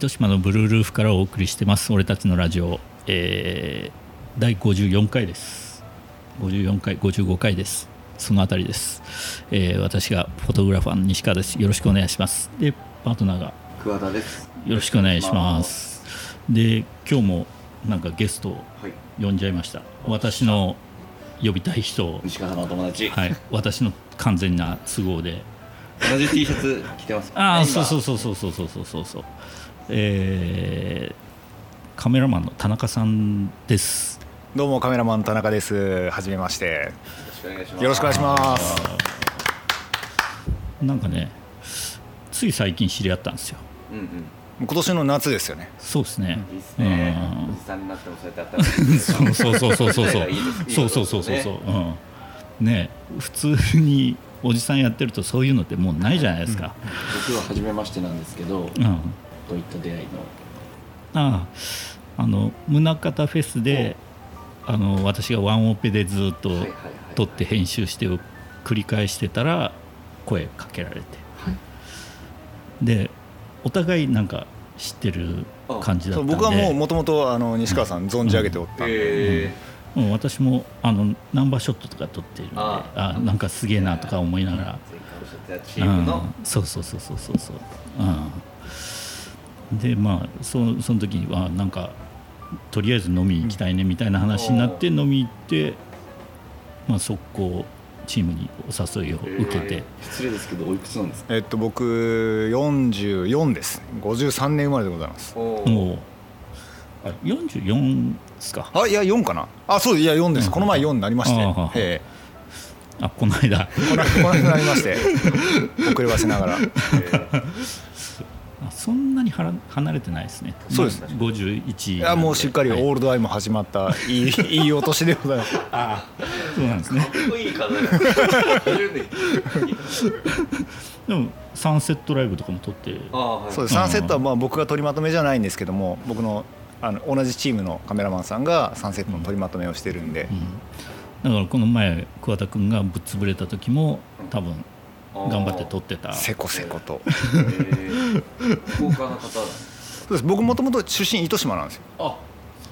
糸島のブルールーフからお送りしてます。俺たちのラジオ、えー、第54回です。54回55回です。そのあたりです、えー私がフォトグラファーの西川です。よろしくお願いします。でパートナーが桑田です。よろしくお願いします。で今日もなんかゲストをはい。呼んじゃいました。私の呼びたい人を。西川さんのお友達。はい。私の完全な都合で。同じ T シャツ着てます。ああそうそうそうそうそうそうそうそうそうえーカメラマンの田中さんですどうもカメラマンの田中です。はじめまして。よろしくお願いします。よろしくお願いします。なんかねつい最近知り合ったんですようんうん。今年の夏ですよね。そうですねいいっすね。うんおじさんになってもそうやってあったら。そうそうそうそうそうそうそうそうそうそうそううんね普通におじさんやってるとそういうのってもうないじゃないですか、僕は初めましてなんですけど、どうん、あういった出会いの。ああの宗像フェスであの私がワンオペでずっと。撮って編集してを繰り返してたら声かけられて。はい。でお互いなんか知ってる感じだったんで。僕はもうもともとあの西川さん存じ上げておったんで、えもう私もあのナンバーショットとか撮ってるんでああ。なんかすげえなとか思いながら。うん、そうそうそうそうそうそう、うん、でまあそその時はなんかとりあえず飲みに行きたいねみたいな話になって飲み行って、まあ、速攻チームにお誘いを受けて、えー失礼ですけど、おいくつなんですか？えっと僕44です。53年生まれでございます。おー。もうあ44ですか？あいや4かな。あそういや4です。この前4になりまして、ああえあこの間。えこのこの間になりまして。遅ればせながら。あそんなにはら離れてないですね。そうですまあ51いやもうしっかりオはい。ールドアイも始まったいい いいお年でございます。あそうなんですね。でもサンセットライブとかも撮って。ああ、はい。そうです。サンセットはまあ僕が取りまとめじゃないんですけども、僕のあの同じチームのカメラマンさんがサンセットの取りまとめをしてるんで、だからこの前桑田君がぶっ潰れた時も多分頑張って撮ってた。せこせこと。えー。福岡の方だ。そうです。僕もともと出身糸島なんですよ、あ、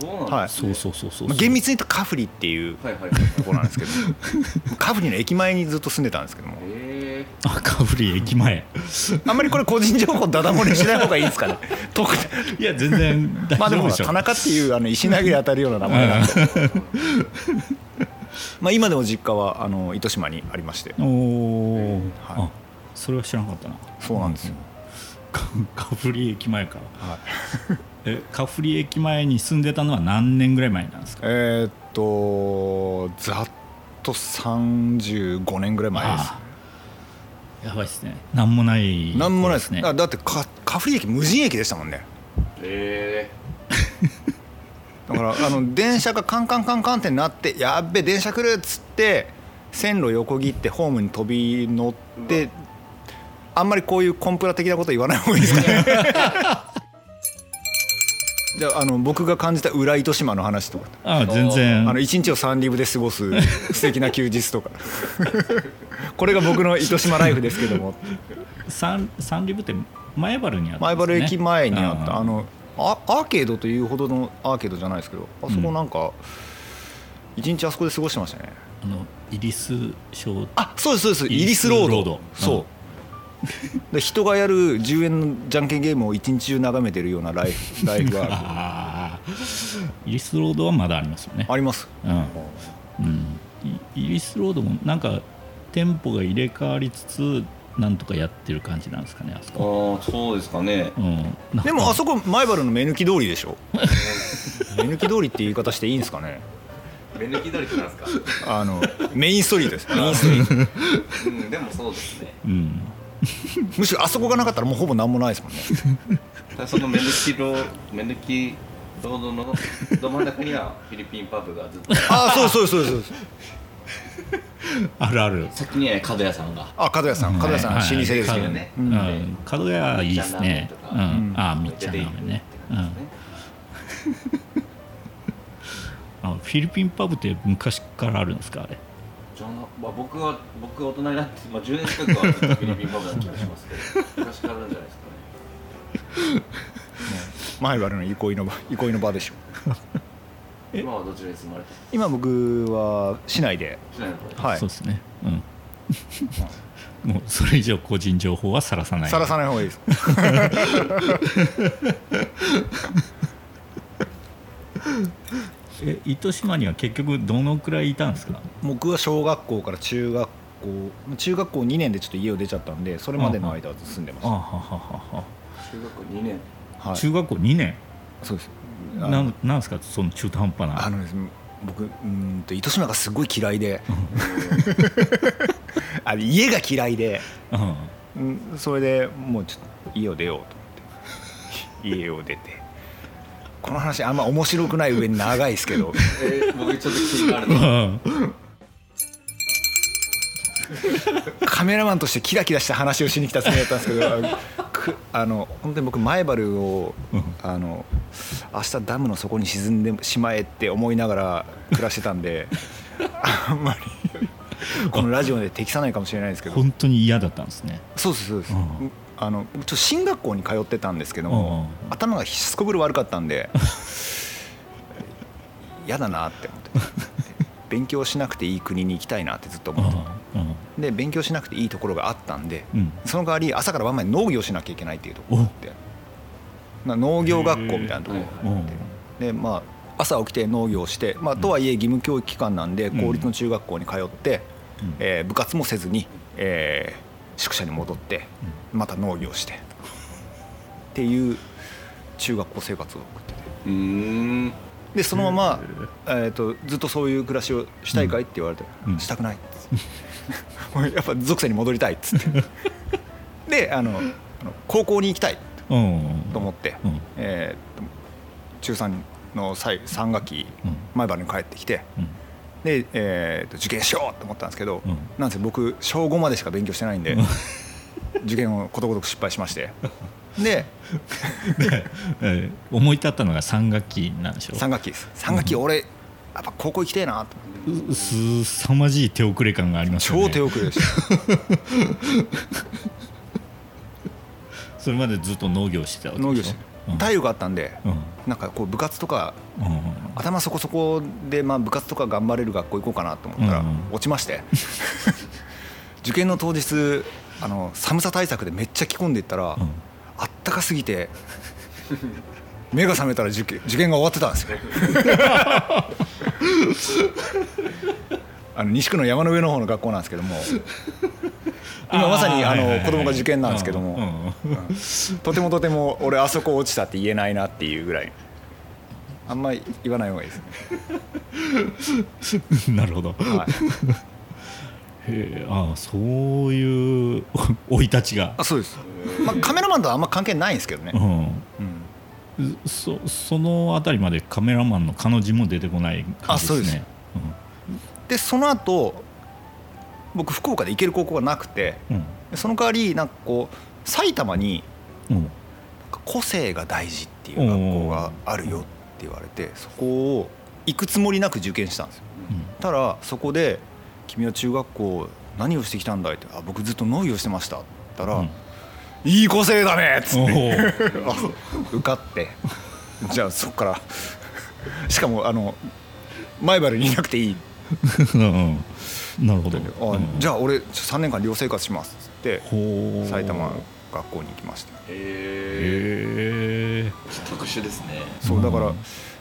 そうなんはいですね。そうそうそうそうまあ、厳密に言うとカフリっていうはいはいはい。ところなんですけど。カフリの駅前にずっと住んでたんですけども。えあカフリ駅前。あんまりこれ個人情報ダダ漏れしない方がいいですかね？特に。いや全然大まあでも丈夫でしょ田中っていうあの石投げに当たるような名前なんで まあ今でも実家はあの糸島にありまして。おお、はい。あそれは知らなかったな。そうなんですよ、カ カフリ駅前かはい、えカフリ駅前に住んでたのは何年ぐらい前なんですか？えーっとざっと35年ぐらい前です。あやばいっすね。なんもないなんもないです。ねねだってかカフリ駅無人駅でしたもんね。ー、え だからあの電車がカンカンカンカンってなってやっべ電車来るっつって線路横切ってホームに飛び乗ってあんまりこういうコンプラ的なこと言わない方がいいですかね。じゃああの僕が感じた裏糸島の話とか。あ全然。あの一日をサンリブで過ごす素敵な休日とか。これが僕の糸島ライフですけども。サンサンリブって前原にあったね。原駅前にあった。あうんのアアーケードというほどのアーケードじゃないですけどあそこなんか一日あそこで過ごしてましたね。あのイリス商あそうですそうです。イリススロード。ロード。そう。で人がやる10円のじゃんけんゲームを一日中眺めてるようなライフ ライフがああイリスロードはまだありますよね。あります。うん、うん、イイリスロードもなんか店舗が入れ替わりつつなんとかやってる感じなんですかねあそー、こ、ああ、そうですかね。うん、でもあそこ前原の目抜き通りでしょ？目抜き通りって言い方していいんですかね？目抜き通りってなんですか？あのメインストリートです。メインストリート。うん、でもそうですね。うん。むしろあそこがなかったらもうほぼ何もないですもんね。その目抜きロー目抜きロードのど真ん中にはフィリピンパブがずっと。ああそうそうそうそう あるある。先にはね角屋さんが。あ角屋さん。角屋さん老舗ですけどはい。ね角屋いいですね。うん。あみっちゃんラーメンね。うん。あフィリピンパブって昔からあるんですかあれ？じゃあ、まあ、僕は僕が大人になって、まあ、10年近くはフィリピンパブな気がしますけど。昔からあるんじゃないですかね。前原の憩いの場憩いの場でしょ今はどちらに住まれて今僕は市内で。しないのこれはい。そうですね。うん。もうそれ以上個人情報はさらさない。さらさない方がいいです。え糸島には結局どのくらいいたんですか？僕は小学校から中学校中学校2年でちょっと家を出ちゃったんでそれまでの間は住んでましあははたはは。中学校2年。はい。中学校2年？そうですなあんなんですかその中途半端な。あのですね僕うーんと糸島がすごい嫌いで。あの家が嫌いで、うん。うん、それでもうちょっと家を出ようと思って。家を出て。この話あんま面白くない上に長いですけど。えー、僕ちょっと気になるカメラマンとしてキラキラした話をしに来たつもりだったんですけどあくあの本当に僕前原をうん。あの明日ダムの底に沈んでしまえって思いながら 暮らしてたんであんまりこのラジオで適さないかもしれないですけど。本当に嫌だったんですね。そうですそうです、うん。あのちょっと進学校に通ってたんですけどうんうんも頭がすこぶる悪かったんで 嫌だなって思って勉強しなくていい国に行きたいなってずっとうん思ってうんで勉強しなくていいところがあったんでうん。その代わり朝から晩まで農業しなきゃいけないっていうところがあってな農業学校みたいなところがあって。でまあ朝起きて農業をして、まあ、とはいえ義務教育機関なんでうん。公立の中学校に通って、うん。えー部活もせずに、えー宿舎に戻ってまた農業して。っていう中学校生活を送ってて。うーんでそのまま、えー、とずっとそういう暮らしをしたいかい？って言われて、うん。したくないっつって。やっぱ属性に戻りたいっつって。であの高校に行きたいうん。と思って、うん。えーと中3の最3学期うん。前原に帰ってきて。うん。で、えーと受験しようと思ったんですけど、うん。なんせ僕小5までしか勉強してないんでうん。受験をことごとく失敗しましてででえー思い立ったのが3学期なんでしょ？3学期です。3学期俺やっぱ高校行きたいなとすさまじい手遅れ感がありますよね。超手遅れでした。それまでずっと農業してたわけで農業してうん。体力あったんでうん。なんかこう部活とかうん頭そこそこでまあ部活とか頑張れる学校行こうかなと思ったらうんうん。落ちまして。受験の当日あの寒さ対策でめっちゃ着込んでいったらうん。あったかすぎて目が覚めたら受験受験が終わってたんですよ。あの西区の山の上の方の学校なんですけども今まさにあの子供が受験なんですけどもとてもとても俺あそこ落ちたって言えないなっていうぐらい。あんまり言わない方がいいですね、なるほど。はい、へえああそういう生い立ちが。あそうです、まあ、カメラマンとはあんま関係ないんですけどね、うん。うん、そそのあたりまでカメラマンの彼女も出てこない感じですね。あそうです。でその後僕福岡で行ける高校がなくてうん。でその代わりなんかこう埼玉にうん。うんなんか個性が大事っていう学校があるよって言われてそこを行くつもりなく受験したんですよ。たらそこで「君は中学校何をしてきたんだい?」って「あ僕ずっと農業してました」って言ったら「うん。いい個性だね!」っつおって 受かって。じゃあそっから。しかもあの前原にいなくていい。なるほど。あ、うんじゃあ俺3年間寮生活します。っつって埼玉学校に行きました。えへえー、特殊ですね。そうだからうん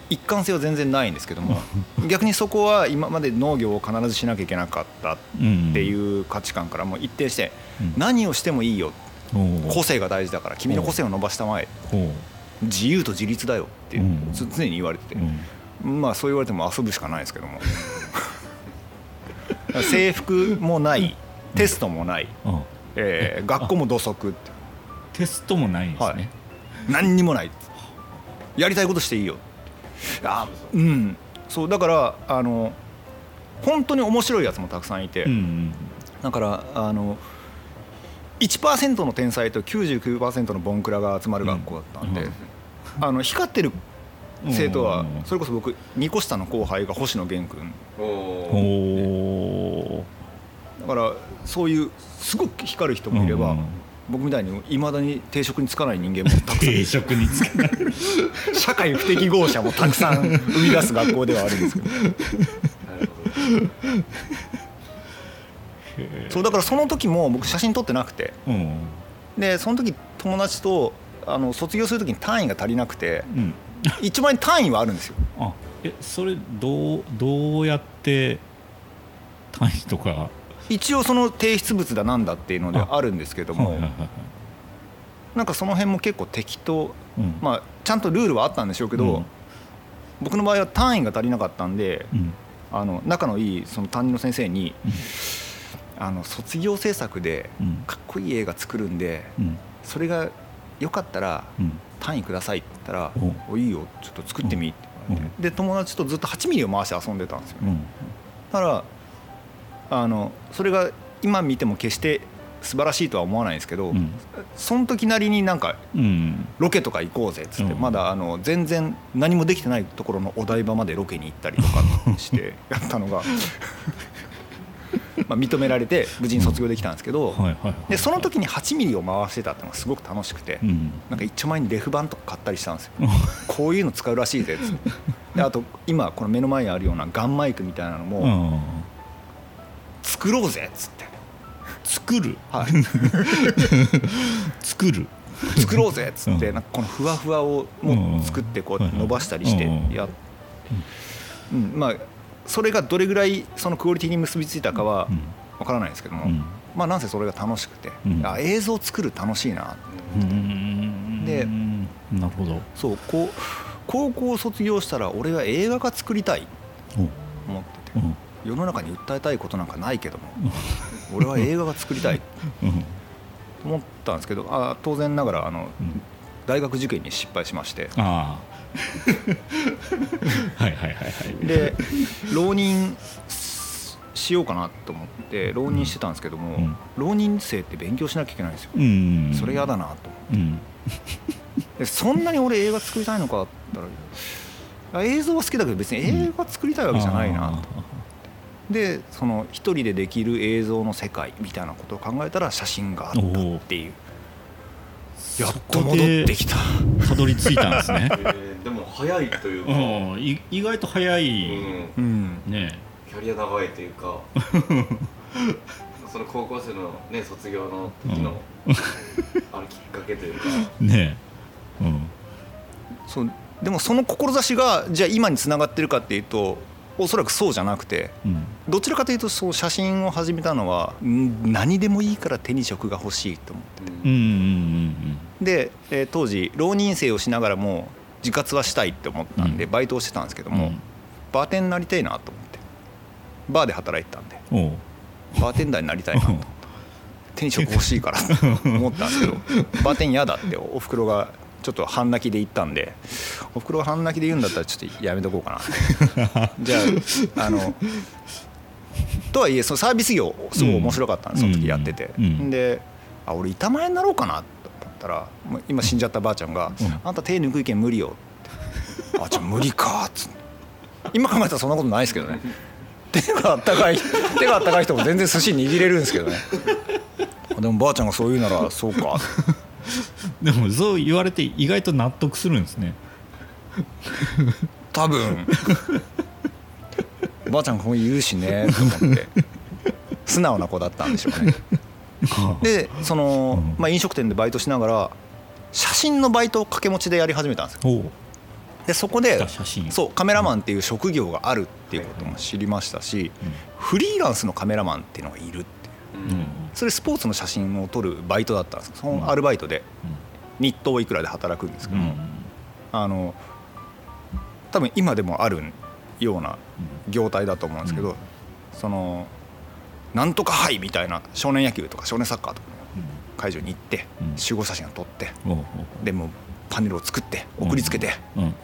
一貫性は全然ないんですけども逆にそこは今まで農業を必ずしなきゃいけなかったっていう価値観からもう一転してうん。何をしてもいいよ。う。ん個性が大事だから君の個性を伸ばしたまえ。ほ自由と自立だよって常に言われてて。まあそう言われても遊ぶしかないですけども。制服もない。テストもない、あえー学校も土足って。テストもないんですはい。ね何にもない。やりたいことしていいよあうん。そうだからあの本当に面白いやつもたくさんいて、うんだからあの1%の天才と99%のボンクラが集まる学校だったんで、うん。あの光ってる生徒はうんそれこそ僕2個下の後輩が星野源君おだからそういうすごく光る人もいれば、うん僕みたいにいまだに定職に就かない人間もたくさん。定職につけない。社会不適合者もたくさん生み出す学校ではあるんですけど。そうだからその時も僕写真撮ってなくて。うん。でその時友達とあの卒業する時に単位が足りなくて。うん。一番単位はあるんですよ。あえそれどうどうやって単位とか一応その提出物だなんだっていうのであ。るんですけども。なんかその辺も結構適当。うん。まあちゃんとルールはあったんでしょうけど、うん。僕の場合は単位が足りなかったんでうん。あの仲のいいその担任の先生にうん。あの卒業制作でうん。かっこいい映画作るんでうん。それがよかったらうん。単位くださいって言ったらお「おいいよちょっと作ってみ」ってで友達とずっと8ミリを回して遊んでたんですようん。だからあのそれが今見ても決して素晴らしいとは思わないんですけど、うん。その時なりになんかうん。ロケとか行こうぜっつって、うん。まだあの全然何もできてないところのお台場までロケに行ったりとかして やったのがまあ認められて無事に卒業できたんですけど、でその時に8ミリを回してたっていうのがすごく楽しくて、うん。なんか一丁前にレフ板とか買ったりしたんですよ。こういうの使うらしいぜっつって。であと今この目の前にあるようなガンマイクみたいなのうもん作ろうぜっつって、作る？はい、作る？作ろうぜっつってうん。なんかこのふわふわをもう作ってこう伸ばしたりしてうん。やっうん。まあそれがどれぐらいそのクオリティに結びついたかはうん。わからないですけども、うん。まあなんせそれが楽しくて、うん。あ映像作る楽しいな。うん。でなるほど。そうこう高校を卒業したら俺は映画が作りたいとお思ってて。うん世の中に訴えたいことなんかないけども俺は映画が作りたい。とうん。思ったんですけどあ当然ながらあの、うん。大学受験に失敗しまして。はいはいはいはい。で浪人しようかなと思って浪人してたんですけども、うん。浪人生って勉強しなきゃいけないんですよ、うんそれ嫌だなと思って。そんなに俺映画作りたいのかって言ったらあ映像は好きだけど別に映画作りたいわけじゃないなと、でその一人でできる映像の世界みたいなことを考えたら写真があったっていう。やっと戻ってきたたどり着いたんですね。えーでも早いというか、うんい意外と早い。うん。うん。ね。キャリア長いというか。その高校生のね卒業の時の、あのきっかけというか。ね。うん。そう。でもその志がじゃあ今につながってるかっていうとおそらくそうじゃなくてうん。どちらかというとそう写真を始めたのはん何でもいいから手に職が欲しいと思ってうんうんうんで、えー当時浪人生をしながらも自活はしたいって思ったんでうん。バイトをしてたんですけども、うん。バーテンになりたいなと思ってバーで働いてたんで。バーテンダーになりたいなと 手に職欲しいからと思ったんですけど バーテン嫌だっておふくろがちょっと半泣きで言ったんでおふくろが半泣きで言うんだったらちょっとやめとこうかな。じゃああのとはいえそのサービス業すごい面白かったんです、うん。その時やってて、うん。であ俺板前になろうかなと思ったら今死んじゃったばあちゃんが「うんあんた手抜く意見無理よ」って「あじゃあ無理か」っつって。今考えたらそんなことないですけどね。手があったかい 手があったかい人も全然寿司握れるんですけどね。でもばあちゃんがそう言うならそうか でもそう言われて意外と納得するんですね。多分。ばあちゃんこう言うしねと思って。素直な子だったんでしょうね。でその、うん。まあ、飲食店でバイトしながら写真のバイトを掛け持ちでやり始めたんですよ。でそこで写真。そうカメラマンっていう職業があるっていうことも知りましたしフリーランスのカメラマンっていうのがいるっそれスポーツの写真を撮るバイトだったんですそのアルバイトで。日当いくらで働くんですけうん。ども、あの多分今でもあるような業態だと思うんですけど、うん。そのなんとか杯みたいな少年野球とか少年サッカーとかの会場に行って、うん。集合写真を撮ってでもうパネルを作って送りつけて、うん。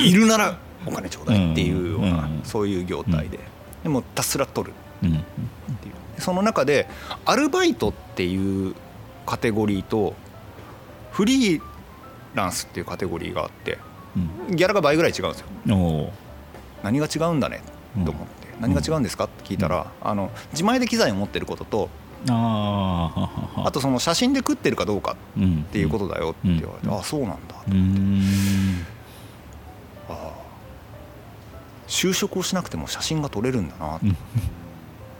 いるならお金ちょうだいっていうような、うん。そういう業態で、でもひたすら撮る。うん。っていう。その中でアルバイトっていうカテゴリーとフリーランスっていうカテゴリーがあってうん。ギャラが倍ぐらい違うんですよ。何が違うんだねと思って、何が違うんですかって聞いたら、あの自前で機材を持ってることとああとその写真で食ってるかどうかうんっていうことだよって言われて、うん。ああそうなんだ、うーんああ就職をしなくても写真が撮れるんだな、うん。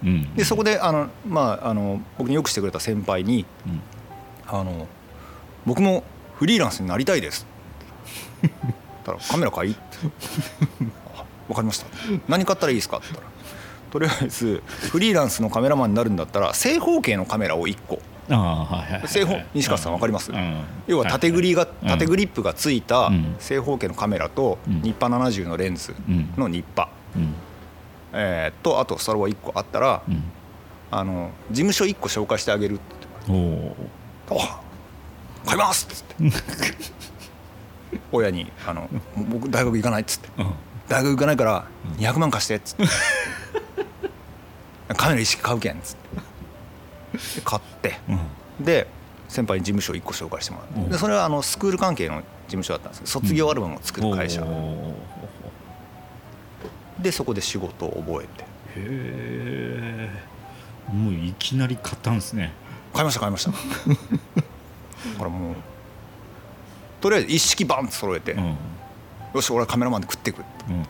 うん。でそこであの、まあ、あの僕によくしてくれた先輩にうん「あの僕もフリーランスになりたいです」たら「カメラ買い?」って「あ分かりました。何買ったらいいですか?」って言ったらとりあえずフリーランスのカメラマンになるんだったら正方形のカメラを1個正方西川さんわかります？うん。要は縦グリがうん縦グリップがついたうん。正方形のカメラとうん。ニッパ70のレンズうんのニッパ、うん。えーとあとそれは1個あったらうん。あの事務所1個紹介してあげるってお買います!」っつって。親にあの「僕大学行かない」っつって。うん「大学行かないから200万貸して」っつって「カメラ一式買うけん」っつって。で買ってうん。で先輩に事務所1個紹介してもらっうん。てでそれはあのスクール関係の事務所だったんですけど卒業アルバムを作る会社。でそこで仕事を覚えて。へえもういきなり買ったんですね。買いました買いました。だからもうとりあえず一式バンって揃えて、うん。よし俺はカメラマンで食っていくうん。なんか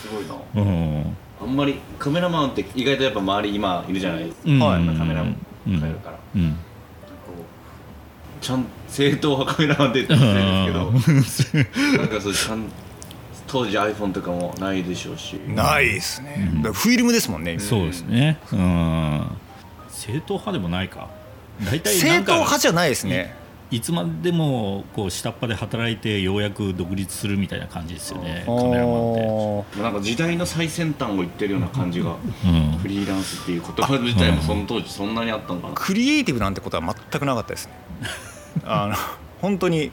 すごいな。うんあんまりカメラマンって意外とやっぱ周り今いるじゃない？ですか、うん。はい。カメラマンうん。変えるから、うん。こうちゃん正統派カメラマンって言ってるんですけどなんかそうちゃん当時 iPhone とかもないでしょうし。ないですね、うん。だからフィルムですもんね、そうですね。うん。正統派でもないか。大体正統派じゃないですねいつまでもこう下っ端で働いてようやく独立するみたいな感じですよねカあメラマンって。ーなんか時代の最先端を言ってるような感じが、うん。フリーランスっていう言葉自体もその当時そんなにあったのかな、クリエイティブなんてことは全くなかったですね。あの本当に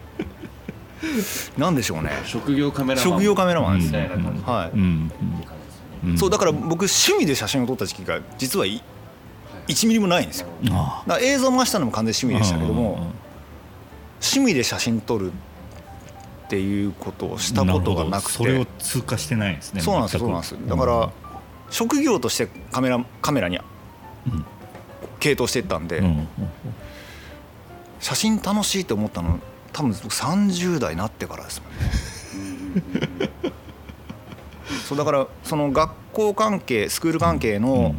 何でしょうね、職業カメラマン。職業カメラマンですみたいな感じで、はい。うん。うん。っていう感じですよねうんそうだから僕趣味で写真を撮った時期が実はい1ミリもないんですよ。あだから映像を回したのも完全に趣味でしたけども趣味で写真撮るっていうことをしたことがなくて。それを通過してないんですねそうなんですよそうなんですよ。だから職業としてカメラカメラにうん。傾倒していったんで、うんうん写真楽しいと思ったの多分僕30代になってからですもんね。そうだからその学校関係スクール関係の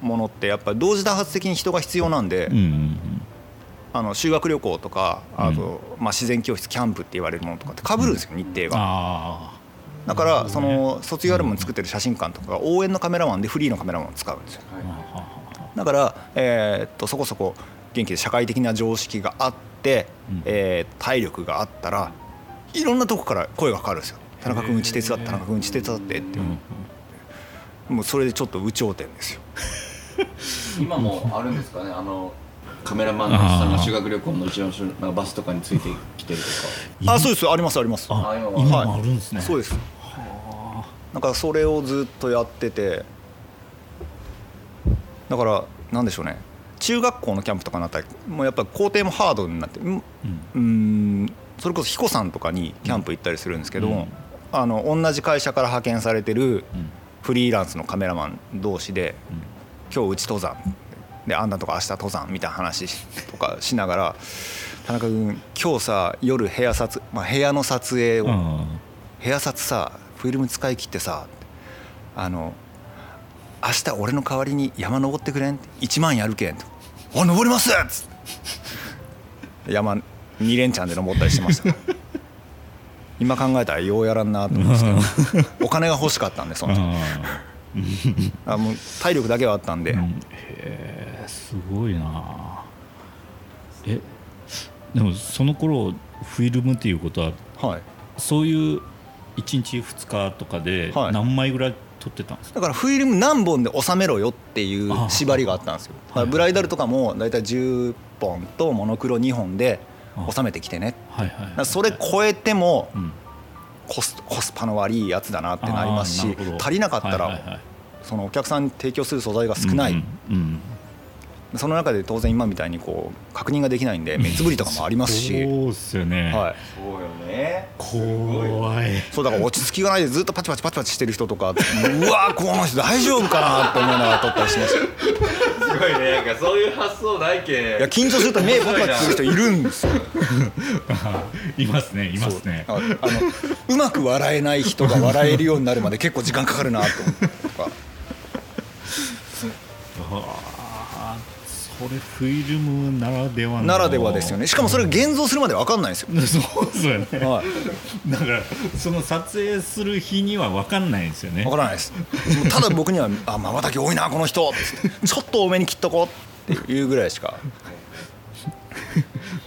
ものってやっぱり同時多発的に人が必要なんで、うんうんあの修学旅行とかあと、まあ、自然教室キャンプって言われるものとかってかぶるんですよ日程が。あだからその卒業アルバム作ってる写真館とかが応援のカメラマンでフリーのカメラマンを使うんですよ。あだから、えーっとそこそこ元気で社会的な常識があって、うん。えー体力があったらいろんなとこから声がかかるんですよ。田中君うち手伝って田中君うち手伝ってって、うん。もうそれでちょっと有頂天ですよ。今もあるんですかね？あのカメラマンのさんが修学旅行のうちのなんかバスとかについてきてるとあそうですありますあります。ああ今今はもあるんですね。そうです。なんかそれをずっとやっててだからなんでしょうね。中学校のキャンプとかになったらもうやっぱり工程もハードになってうんうん。それこそ彦さんとかにキャンプ行ったりするんですけども、うん。あの同じ会社から派遣されてるうん。フリーランスのカメラマン同士で「今日うち登山」で「あんたとか明日登山」みたいな話とかしながら「田中君今日さ夜部屋撮、まあ、部屋の撮影を、うん。部屋撮さフィルム使い切ってさあの明日俺の代わりに山登ってくれん？1万やるけん」お登ります!」っつって山2連チャンで登ったりしてました。今考えたらようやらんなと思うんですけど お金が欲しかったんでその時。あもう体力だけはあったんで、うん。へえすごいな。えでもその頃フィルムっていうことははい、そういう1日2日とかではい。何枚ぐらい撮ってたんですか、だからフィルム何本で収めろよっていうあ縛りがあったんですよ。はい。ブライダルとかも大体10本とモノクロ2本で収めてきてね。はいはいそれ超えてもうん。コスコスパの悪いやつだなってなりますし足りなかったはいはいらはい。そのお客さんに提供する素材が少ない、うんうんその中で当然今みたいにこう確認ができないんで目つぶりとかもありますし、そうっすよね、はい、そうよね。ね怖いそうだから落ち着きがないでずっとパチパチパチパチしてる人とか うわこの人大丈夫かなって思いながら撮ったりします。よすごいね。なんかそういう発想ないけん。いや緊張すると目パチパチする人いるんですよ。いますねいますね。ああのうまく笑えない人が笑えるようになるまで結構時間かかるなと思ってとかあーそれフィルムならではの。ならではですよね。しかもそれが現像するまで分かんないんですよ、そうですよね。はい、だからその撮影する日には分かんないんですよね。分からないです。ただ僕には「あまばたき多いなこの人」ちょっと多めに切っとこうっていうぐらいしか。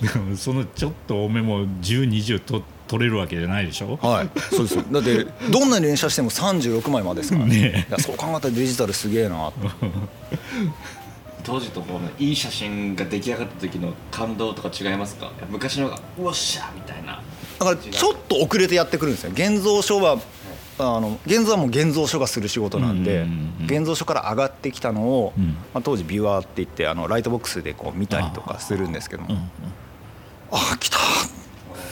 でもそのちょっと多めも1020と取れるわけじゃないでしょ？はい。そうですよ。だってどんなに連写しても36枚までですから。ねねいやそう考えたらデジタルすげえな。と当時とこのいい写真が出来上がった時の感動とか違いますか？昔の方が「うおっしゃ!」みたいな。だからちょっと遅れてやってくるんですよ。現像書はあの現像はもう現像書がする仕事なんで、現像書から上がってきたのを、うん。まあ、当時ビュアーって言ってあのライトボックスでこう見たりとかするんですけども、うんああ来た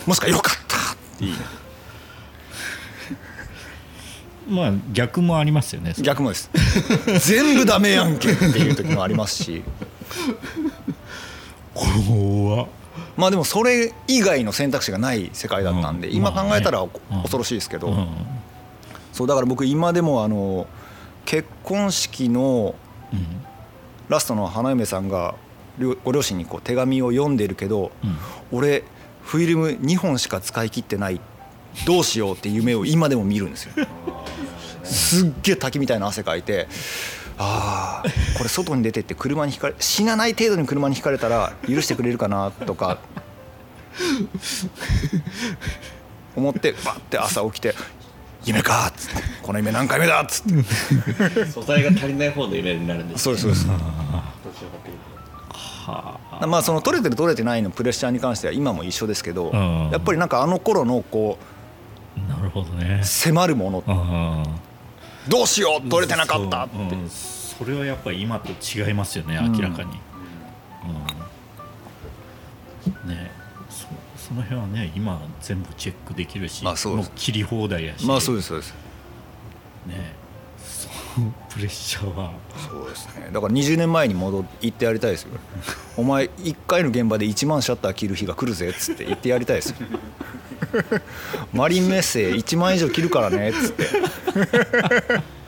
もしかよかったっていうまあ逆もありますよね。逆もです。全部ダメやんけ。っていう時もありますし。怖っまあでもそれ以外の選択肢がない世界だったんで、うん。今考えたらまあね。恐ろしいですけど、うん。そうだから僕今でもあの結婚式のうん。ラストの花嫁さんが両ご両親にこう手紙を読んでるけど、うん。俺フィルム2本しか使い切ってないどうしようって夢を今でも見るんですよ。すっげえ滝みたいな汗かいてああこれ外に出てって車にひかれ死なない程度に車にひかれたら許してくれるかなとか思ってバッて朝起きて「夢か!」っつって「この夢何回目だ!」っつって。素材が足りない方の夢になるんですそうですそうです。まあその取れてる取れてないのプレッシャーに関しては今も一緒ですけど、うん。やっぱりなんかあの頃のこなるほどね。う迫るもの。あどうしよう取れてなかったって、そううん。それはやっぱり今と違いますよねうん。明らかに、うん。ねそその辺はね今全部チェックできるしまあそう切り放題やし。まあそうですそうです。ねそのプレッシャーは。そうですね。だから20年前に戻って行ってやりたいですよ。お前1回の現場で1万シャッター切る日が来るぜっつって言ってやりたいですよ マリンメッセ1万以上切るからねっつって。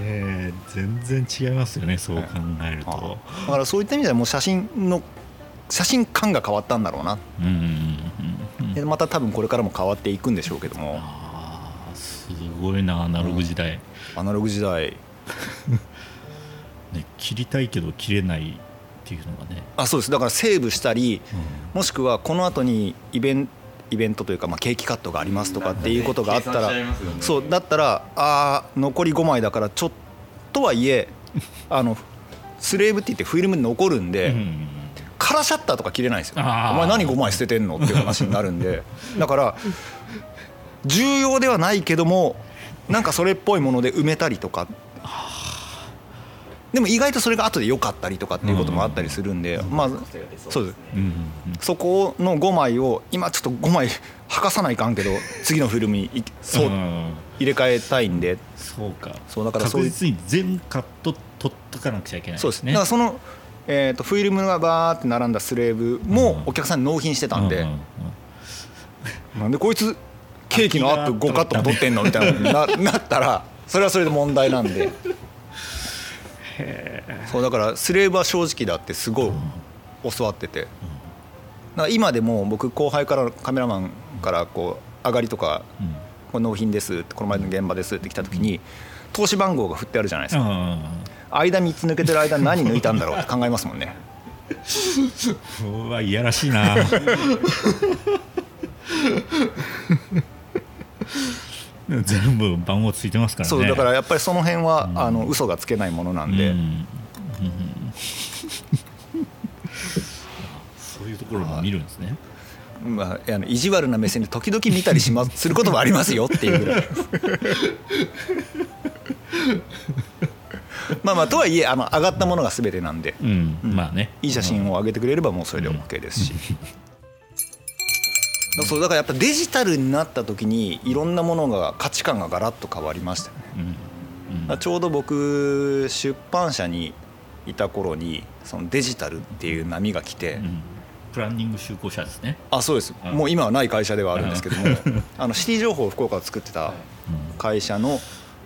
ね全然違いますよねそう考えると、だからそういった意味ではもう写真の写真感が変わったんだろうな。うんうんうんうんでまた多分これからも変わっていくんでしょうけども。すごいなアナログ時代、アナログ時代。ね、切りたいけど切れないっていうのがね、あそうです。だからセーブしたりうもしくはこの後にイベンイベントというか、まあ、ケーキカットがありますとかっていうことがあったら、計算しちゃい。ますよねそうだったらあー残り5枚だからちょっとはいえ あのスレーブって言ってフィルムに残るんで、んうん。カラーシャッターとか切れないんですよ。お前何5枚捨ててんのっていう話になるんで。だから重要ではないけどもなんかそれっぽいもので埋めたりとかでも意外とそれが後で良かったりとかっていうこともあったりするんで、まあそうです。そこの5枚を今ちょっと5枚剥かさないかんけど次のフィルムにいそううん。入れ替えたいんで。そうか。そうだからそう確実に全カット取っとかなくちゃいけないそうです。ねだからその、えー、とフィルムがバーって並んだスレーブもお客さんに納品してたんで、うううん。なんでこいつケーキのアップ5カットも取ってんのみたいなな なったらそれはそれで問題なんでそうだからスレーブは正直だってすごい教わってて。だから今でも僕後輩からカメラマンからこう上がりとかうん「これ納品です」って「この前の現場です」って来た時に投資番号が振ってあるじゃないですか。うん。間3つ抜けてる間に何抜いたんだろうって考えますもんね。うわいやらしいな 全部番号ついてますからね。そうだからやっぱりその辺はあの嘘がつけないものなんで、うん。う んそういうところも見るんですね。まあ、あの意地悪な目線で時々見たりしますすることもありますよっていうぐらい。まあまあとはいえあの上がったものが全てなんで。うん、まあね。いい写真を上げてくれればもうそれで OK ですし、だそうだからやっぱデジタルになった時にいろんなものが価値観がガラッと変わりましたよね。うん。うん。ちょうど僕出版社にいた頃にそのデジタルっていう波が来て、うん。プランニング就航者ですね、あそうです、うん。もう今はない会社ではあるんですけども、あのシティ情報を福岡を作ってた会社の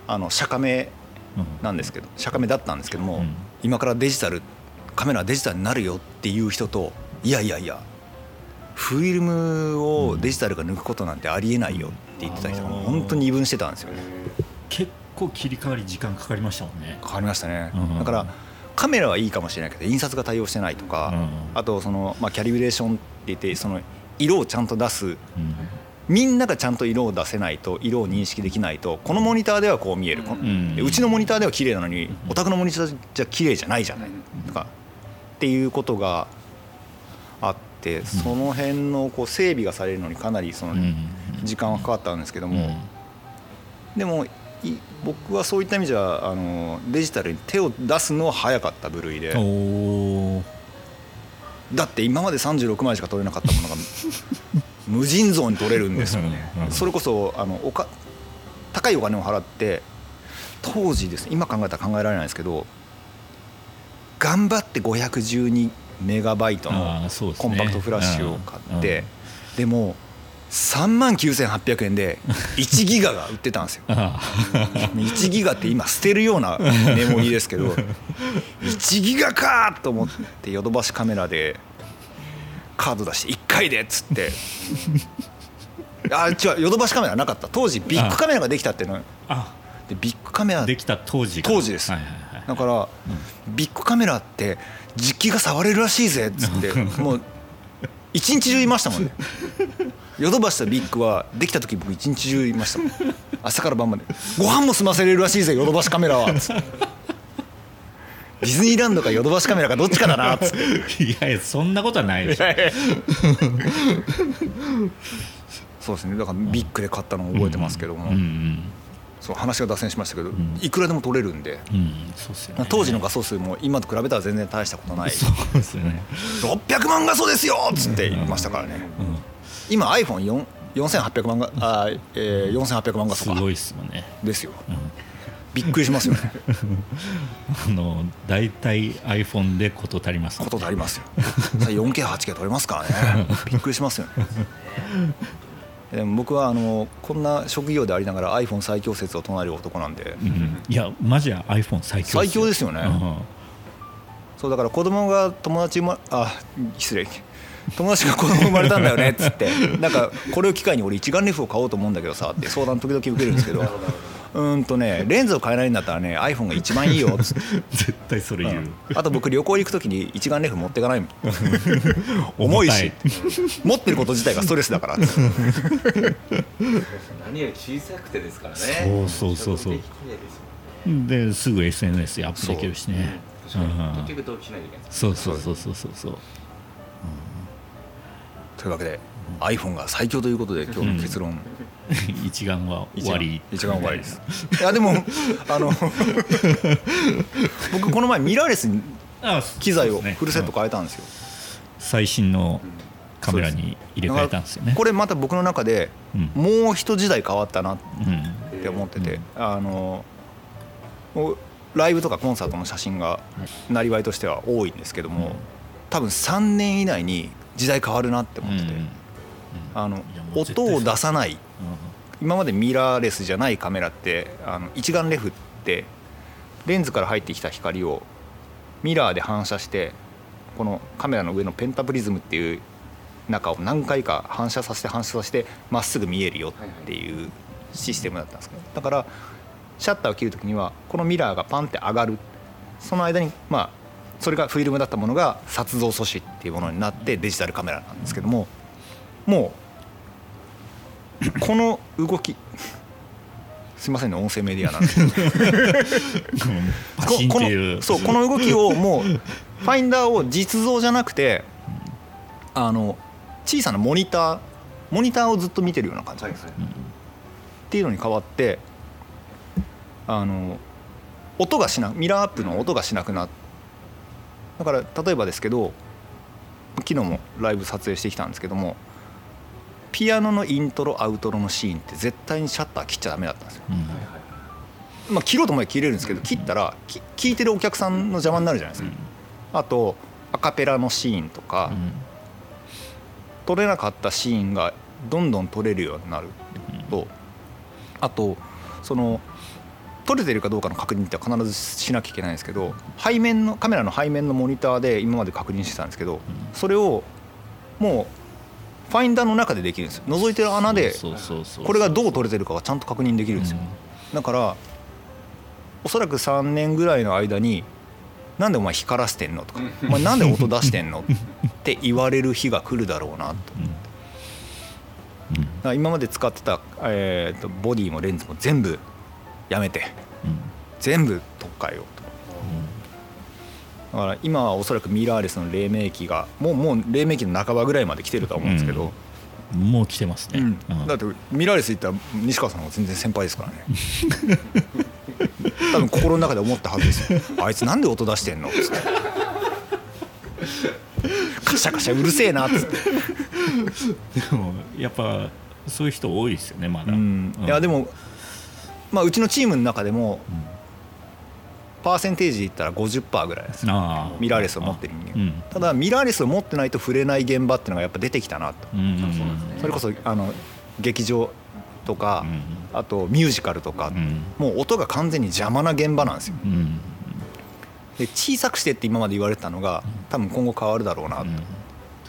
あの社加盟うん。なんですけど社加盟だったんですけども、うん。今からデジタルカメラデジタルになるよっていう人といやいやいやフィルムをデジタルが抜くことなんてありえないよって言ってた人が本当に二分してたんですよね。結構切り替わり時間かかりましたもんね。変わりましたね。うん。だからカメラはいいかもしれないけど印刷が対応してないとかうん。あとその、まあ、キャリブレーションって言ってその色をちゃんと出す。うん。みんながちゃんと色を出せないと色を認識できないとこのモニターではこう見える。うちのモニターでは綺麗なのにお宅のモニターじゃ綺麗じゃないじゃないとかっていうことがてその辺のこう整備がされるのにかなりそのうん。時間はかかったんですけどうん。もでもい僕はそういった意味じゃあのデジタルに手を出すのは早かった部類で。だって今まで36枚しか撮れなかったものが 無尽蔵に撮れるんですよね。それこそあのおか高いお金を払って当時です。ね今考えたら考えられないですけど頑張って512メガバイトのコンパクトフラッシュを買って、うんでも3万9800円で1ギガが売ってたんですよ。あ1ギガって今捨てるようなメモリですけど1ギガかと思ってヨドバシカメラでカード出して1回でっつって。あ違うヨドバシカメラなかった。当時ビッグカメラができたっていうの。あ。でビッグカメラできた当時当時です。はいはいはいだからビッグカメラって実機が触れるらしいぜっつって もう一日中いましたもんね。ヨドバシとビッグはできた時僕一日中いましたもん。朝から晩まで。ご飯も済ませれるらしいぜヨドバシカメラは。つって。ディズニーランドかヨドバシカメラかどっちかだなっつって。いやいやそんなことはないでしょ。そうですね。だからビッグで買ったのを覚えてますけども、うんうんそう話が脱線しましたけど、ん。いくらでも撮れるんで。うん。そうっすよね。当時の画素数も今と比べたら全然大したことない。そうですよね。600万画素ですよっつって言いましたからね、うん。今 iPhone4800 万があー、えー、4800万画素か。すごいっすもんね。ですよ、びっくりしますよね。あの大体 iPhone で事足りますもんことありますよ。さ 4K8K 撮れますからね。びっくりしますよねでも僕はあのこんな職業でありながら iPhone 最強説を唱える男なんで。うんいやマジは iPhone 最強最強ですよね。うんそうだから子供が友達生まあ失礼。友達が子供生まれたんだよねっつって。なんかこれを機会に俺一眼レフを買おうと思うんだけどさって相談時々受けるんですけどうーんとねレンズを変えないんだったらね iPhone が一番いいよ。っつって、絶対それ言う、うん。あと僕旅行行く時に一眼レフ持っていかないもん。重いし。持ってること自体がストレスだから。何より小さくてですからね。そうそうそうそう。ですもんねですぐ SNS でアップできるしね。確かにうん。結局同期しないといけないですそうそうそうそうそう。そうというわけで iPhone が最強ということで今日の結論、一眼は終わり。一眼終わりです。いやでも あの僕この前ミラーレスにあ機材をフルセットうん変えたんですよ、最新のカメラに入れ替えたんですよね。これまた僕の中でうん。もう一時代変わったなっうん。て思ってて、あのおライブとかコンサートの写真がなりわいとしては多いんですけども、うん。多分3年以内に時代変わるなって思ってて、うん。あの音を出さない今までミラーレスじゃないカメラってあの一眼レフってレンズから入ってきた光をミラーで反射してこのカメラの上のペンタプリズムっていう中を何回か反射させて反射させてまっすぐ見えるよっていうシステムだったんですけど。だからシャッターを切る時にはこのミラーがパンって上がる。その間にまあそれがフィルムだったものが撮像素子っていうものになってデジタルカメラなんですけどももう この動き。すいませんね音声メディアなんで。このそうこの動きをもうファインダーを実像じゃなくてあの小さなモニターモニターをずっと見てるような感じ。っていうのに変わってあの音がしなミラーアップの音がしなくなっだから例えばですけど昨日もライブ撮影してきたんですけどもピアノのイントロアウトロのシーンって絶対にシャッター切っちゃダメだったんですよ、まあ、切ろうと思えば切れるんですけど切ったらき聞いてるお客さんの邪魔になるじゃないですか、あとアカペラのシーンとか、撮れなかったシーンがどんどん撮れるようになると、あとその撮れてるかどうかの確認って必ずしなきゃいけないんですけど背面のカメラの背面のモニターで今まで確認してたんですけどそれをもうファインダーの中でできるんですよ。覗いてる穴でこれがどう撮れてるかがちゃんと確認できるんですよ。だからおそらく3年ぐらいの間に「なんでお前光らせてんの?」とか「お前なんで音出してんの?」って言われる日が来るだろうなと。今まで使ってた、えー、とボディもレンズも全部やめて、全部取っ替えよ。うと、だから今はおそらくミラーレスの黎明期がもうもう黎明期の半ばぐらいまで来てるとは思うんですけど、もう来てますね、だってミラーレス行ったら西川さんは全然先輩ですからね。多分心の中で思ったはずですよ。あいつなんで音出してんのっつって。カシャカシャうるせえなっつって。でもやっぱそういう人多いですよねまだ、うん、いやでもまあ、うちのチームの中でも、パーセンテージで言ったら50%ぐらいですミラーレスを持ってる人間、ただミラーレスを持ってないと触れない現場っていうのがやっぱ出てきたなと、それこそあの劇場とか、あとミュージカルとか、もう音が完全に邪魔な現場なんですよ、で小さくしてって今まで言われてたのが多分今後変わるだろうなと、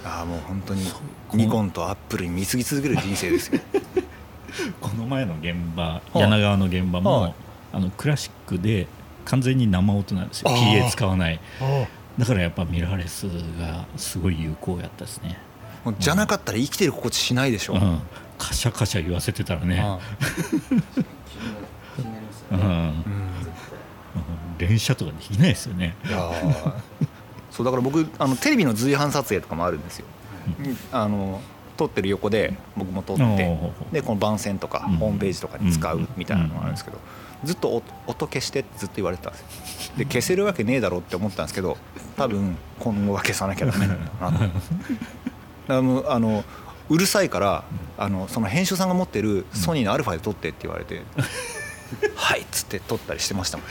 ああもう本当にニコンとアップルに見過ぎ続ける人生ですよ。この前の現場柳川の現場も、あのクラシックで完全に生音なんですよ。PA 使わない。だからやっぱミラーレスがすごい有効やったですね。じゃなかったら生きてる心地しないでしょ、うん、カシャカシャ言わせてたらね。うん、連写とかできないですよね。そうだから僕あのテレビの随伴撮影とかもあるんですよ、あの撮ってる横で僕も撮ってでこの番宣とかホームページとかに使うみたいなのがあるんですけどずっと音消してってずっと言われてたんですよ。で消せるわけねえだろって思ったんですけど多分今後は消さなきゃダメなん。だなとあのうるさいからあのその編集さんが持ってるソニーのアルファで撮ってって言われて「はい」っつって撮ったりしてましたもん。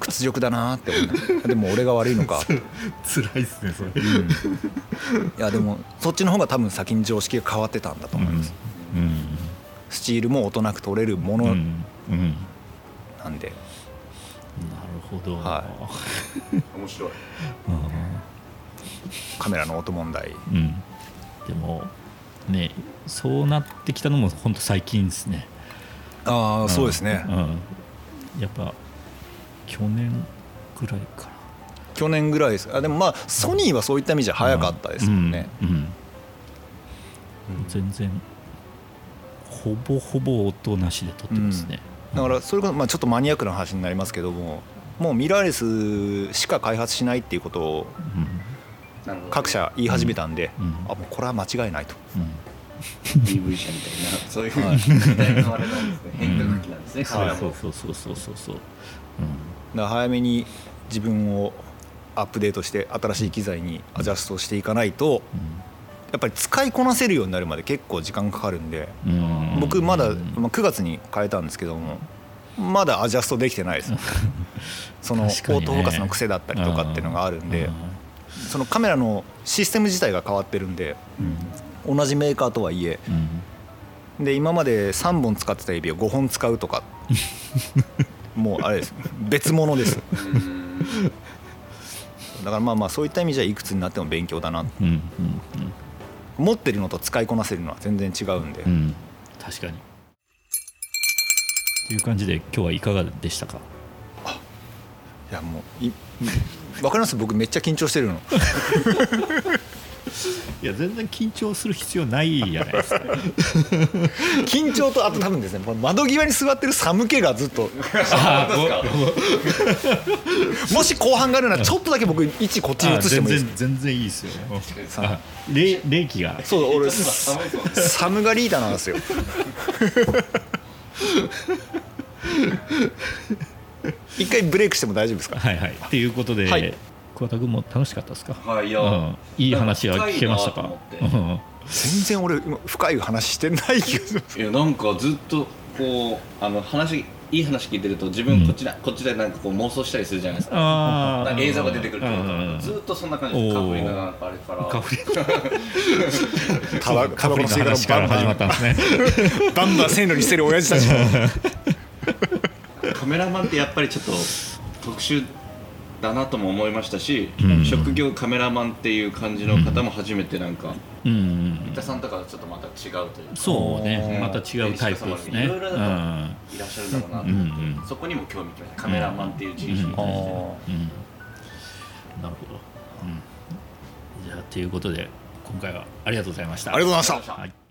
屈辱だなって思うでも俺が悪いのか。辛いっすねそれ、うん、いやでもそっちの方が多分先に常識が変わってたんだと思います、うん。うん、スチールも音なく取れるものなんで、なるほど、はい、面白い、カメラの音問題、でもねそうなってきたのも本当最近ですね。ああそうですね、やっぱ去年ぐらいかな。去年ぐらいです。あでもまあソニーはそういった意味じゃ早かったですもんね、うんうん、全然ほぼほぼ音なしで撮ってますね、だからそれこそまあちょっとマニアックな話になりますけどももうミラーレスしか開発しないっていうことを各社言い始めたんで、あもうこれは間違いないと。DV 社みたいなそういう時代のあれなん。ですね変化期なん。ですね、そうそうそうそうそうそううん、だ早めに自分をアップデートして新しい機材にアジャストしていかないと、やっぱり使いこなせるようになるまで結構時間かかるんで、僕まだ、まあ、9月に変えたんですけどもまだアジャストできてないです。そのオートフォーカスの癖だったりとかっていうのがあるんでそのカメラのシステム自体が変わってるんで、同じメーカーとはいえ、で今まで3本使ってた指を5本使うとか もうあれです。別物です。だからまあまあそういった意味じゃいくつになっても勉強だな、うんうんうん、持ってるのと使いこなせるのは全然違うんで、うん、確かに。という感じで今日はいかがでしたか？いやもうい 分かります？僕めっちゃ緊張してるの いや全然緊張する必要ないじゃないですか。緊張とあと多分ですね窓際に座ってる寒気がずっと。もし後半があるならちょっとだけ僕位置こっちに移してもいいです。全然いいですよ冷気が。そう俺寒がリーダーなんですよ。一回ブレイクしても大丈夫ですか？はいはい。っていうことで、はい桑田君も楽しかったですか？はいいや、うん、いい話は聞けましたか？全然俺今深い話してないけど。いやなんかずっとこうあの話いい話聞いてると自分こっちだ、こっちでなんかこう妄想したりするじゃないですか。あなんか映像が出てくるとうん。ずっとそんな感じでカップリングがあれから。カフリタバカフリの話から始まったんですね。バンバン線路に捨てる親父たちも。カメラマンってやっぱりちょっと特殊だなとも思いましたし、うん。職業カメラマンっていう感じの方も初めてなんかうん。うん三田さんとかはちょっとまた違うというか。そうね。うん。また違うタイプですね。いろいろいらっしゃるんだろうなとうんう思って、ん。そこにも興味きましたカメラマンっていう人種にうん。対して、うん。なるほど、うん、じゃあということで今回はありがとうございました。ありがとうございました。はい